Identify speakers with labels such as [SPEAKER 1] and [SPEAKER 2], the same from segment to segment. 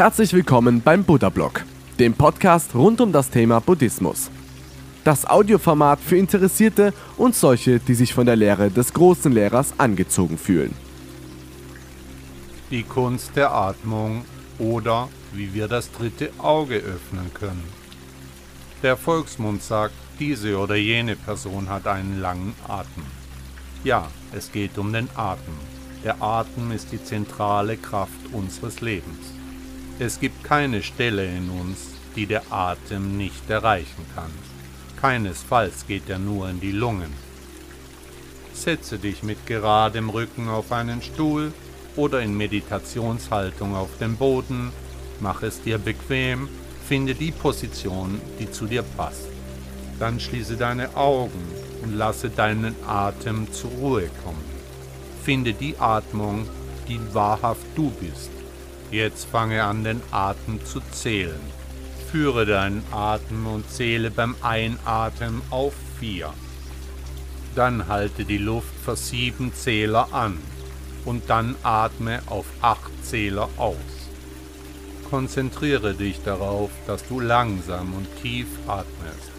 [SPEAKER 1] Herzlich willkommen beim Buddha Blog, dem Podcast rund um das Thema Buddhismus. Das Audioformat für Interessierte und solche, die sich von der Lehre des großen Lehrers angezogen fühlen.
[SPEAKER 2] Die Kunst der Atmung oder wie wir das dritte Auge öffnen können. Der Volksmund sagt, diese oder jene Person hat einen langen Atem. Ja, es geht um den Atem. Der Atem ist die zentrale Kraft unseres Lebens. Es gibt keine Stelle in uns, die der Atem nicht erreichen kann. Keinesfalls geht er nur in die Lungen. Setze dich mit geradem Rücken auf einen Stuhl oder in Meditationshaltung auf dem Boden, mach es dir bequem, finde die Position, die zu dir passt. Dann schließe deine Augen und lasse deinen Atem zur Ruhe kommen. Finde die Atmung, die wahrhaft du bist. Jetzt fange an, den Atem zu zählen. Führe deinen Atem und zähle beim Einatmen auf vier. Dann halte die Luft für sieben Zähler an und dann atme auf acht Zähler aus. Konzentriere dich darauf, dass du langsam und tief atmest.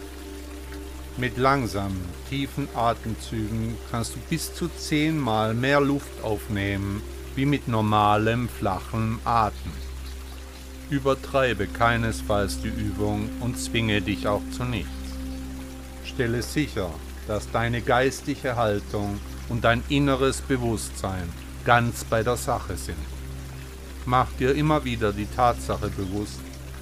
[SPEAKER 2] Mit langsamen, tiefen Atemzügen kannst du bis zu zehnmal mehr Luft aufnehmen wie mit normalem, flachem Atem. Übertreibe keinesfalls die Übung und zwinge dich auch zu nichts. Stelle sicher, dass deine geistige Haltung und dein inneres Bewusstsein ganz bei der Sache sind. Mach dir immer wieder die Tatsache bewusst,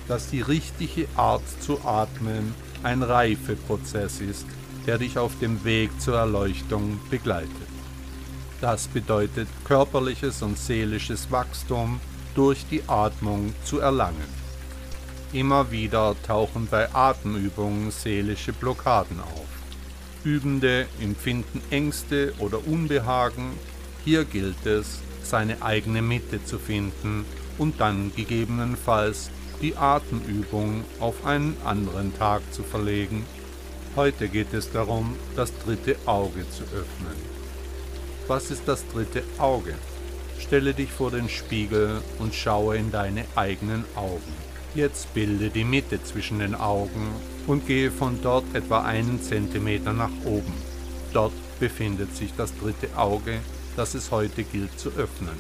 [SPEAKER 2] dass die richtige Art zu atmen ein Reifeprozess ist, der dich auf dem Weg zur Erleuchtung begleitet. Das bedeutet körperliches und seelisches Wachstum durch die Atmung zu erlangen. Immer wieder tauchen bei Atemübungen seelische Blockaden auf. Übende empfinden Ängste oder Unbehagen. Hier gilt es, seine eigene Mitte zu finden und dann gegebenenfalls die Atemübung auf einen anderen Tag zu verlegen. Heute geht es darum, das dritte Auge zu öffnen. Was ist das dritte Auge? Stelle dich vor den Spiegel und schaue in deine eigenen Augen. Jetzt bilde die Mitte zwischen den Augen und gehe von dort etwa einen Zentimeter nach oben. Dort befindet sich das dritte Auge, das es heute gilt zu öffnen.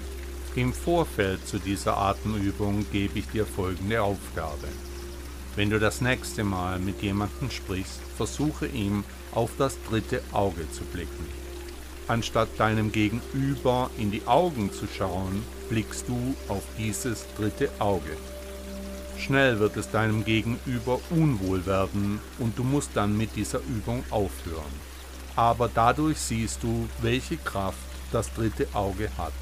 [SPEAKER 2] Im Vorfeld zu dieser Atemübung gebe ich dir folgende Aufgabe. Wenn du das nächste Mal mit jemandem sprichst, versuche ihm auf das dritte Auge zu blicken. Anstatt deinem Gegenüber in die Augen zu schauen, blickst du auf dieses dritte Auge. Schnell wird es deinem Gegenüber unwohl werden und du musst dann mit dieser Übung aufhören. Aber dadurch siehst du, welche Kraft das dritte Auge hat.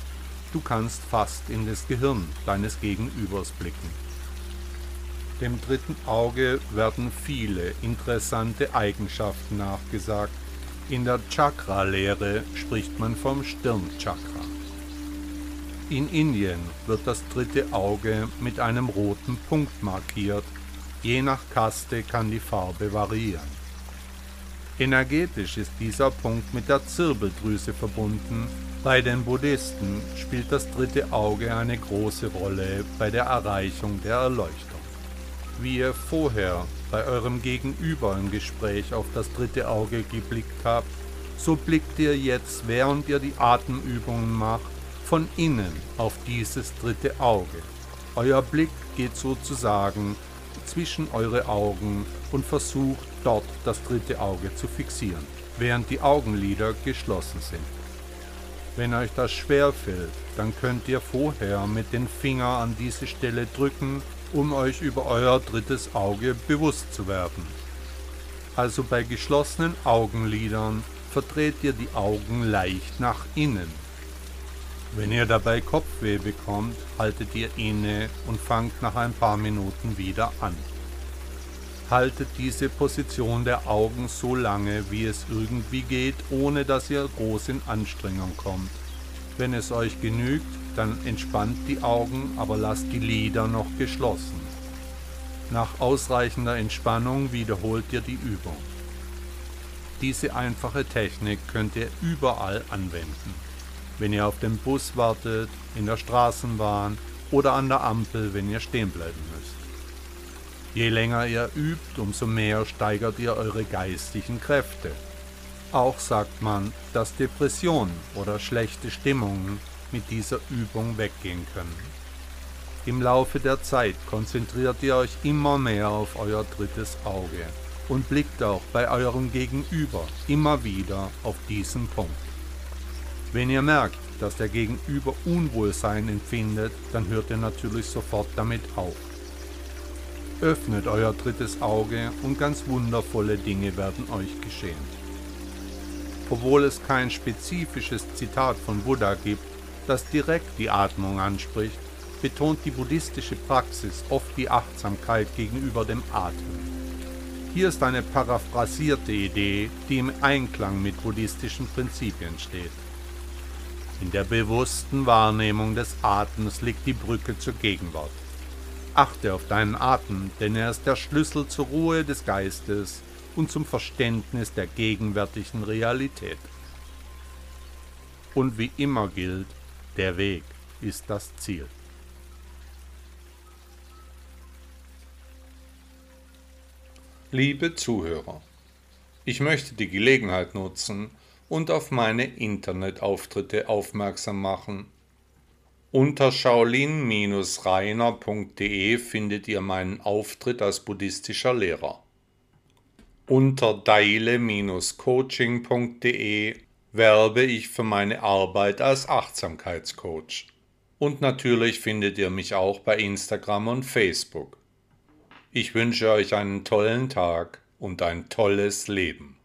[SPEAKER 2] Du kannst fast in das Gehirn deines Gegenübers blicken. Dem dritten Auge werden viele interessante Eigenschaften nachgesagt, in der Chakra-Lehre spricht man vom Stirnchakra. In Indien wird das dritte Auge mit einem roten Punkt markiert. Je nach Kaste kann die Farbe variieren. Energetisch ist dieser Punkt mit der Zirbeldrüse verbunden. Bei den Buddhisten spielt das dritte Auge eine große Rolle bei der Erreichung der Erleuchtung wie ihr vorher bei eurem Gegenüber im Gespräch auf das dritte Auge geblickt habt, so blickt ihr jetzt, während ihr die Atemübungen macht, von innen auf dieses dritte Auge. Euer Blick geht sozusagen zwischen eure Augen und versucht dort das dritte Auge zu fixieren, während die Augenlider geschlossen sind. Wenn euch das schwer fällt, dann könnt ihr vorher mit den Fingern an diese Stelle drücken um euch über euer drittes Auge bewusst zu werden. Also bei geschlossenen Augenlidern verdreht ihr die Augen leicht nach innen. Wenn ihr dabei Kopfweh bekommt, haltet ihr inne und fangt nach ein paar Minuten wieder an. Haltet diese Position der Augen so lange, wie es irgendwie geht, ohne dass ihr groß in Anstrengung kommt. Wenn es euch genügt, dann entspannt die Augen, aber lasst die Lider noch geschlossen. Nach ausreichender Entspannung wiederholt ihr die Übung. Diese einfache Technik könnt ihr überall anwenden. Wenn ihr auf dem Bus wartet, in der Straßenbahn oder an der Ampel, wenn ihr stehen bleiben müsst. Je länger ihr übt, umso mehr steigert ihr eure geistigen Kräfte. Auch sagt man, dass Depressionen oder schlechte Stimmungen mit dieser Übung weggehen können. Im Laufe der Zeit konzentriert ihr euch immer mehr auf euer drittes Auge und blickt auch bei eurem Gegenüber immer wieder auf diesen Punkt. Wenn ihr merkt, dass der Gegenüber Unwohlsein empfindet, dann hört ihr natürlich sofort damit auf. Öffnet euer drittes Auge und ganz wundervolle Dinge werden euch geschehen. Obwohl es kein spezifisches Zitat von Buddha gibt, das direkt die Atmung anspricht, betont die buddhistische Praxis oft die Achtsamkeit gegenüber dem Atmen. Hier ist eine paraphrasierte Idee, die im Einklang mit buddhistischen Prinzipien steht. In der bewussten Wahrnehmung des Atems liegt die Brücke zur Gegenwart. Achte auf deinen Atem, denn er ist der Schlüssel zur Ruhe des Geistes und zum Verständnis der gegenwärtigen Realität. Und wie immer gilt, der Weg ist das Ziel. Liebe Zuhörer, ich möchte die Gelegenheit nutzen und auf meine Internetauftritte aufmerksam machen. Unter shaolin-reiner.de findet ihr meinen Auftritt als buddhistischer Lehrer. Unter daile-coaching.de werbe ich für meine Arbeit als Achtsamkeitscoach. Und natürlich findet ihr mich auch bei Instagram und Facebook. Ich wünsche euch einen tollen Tag und ein tolles Leben.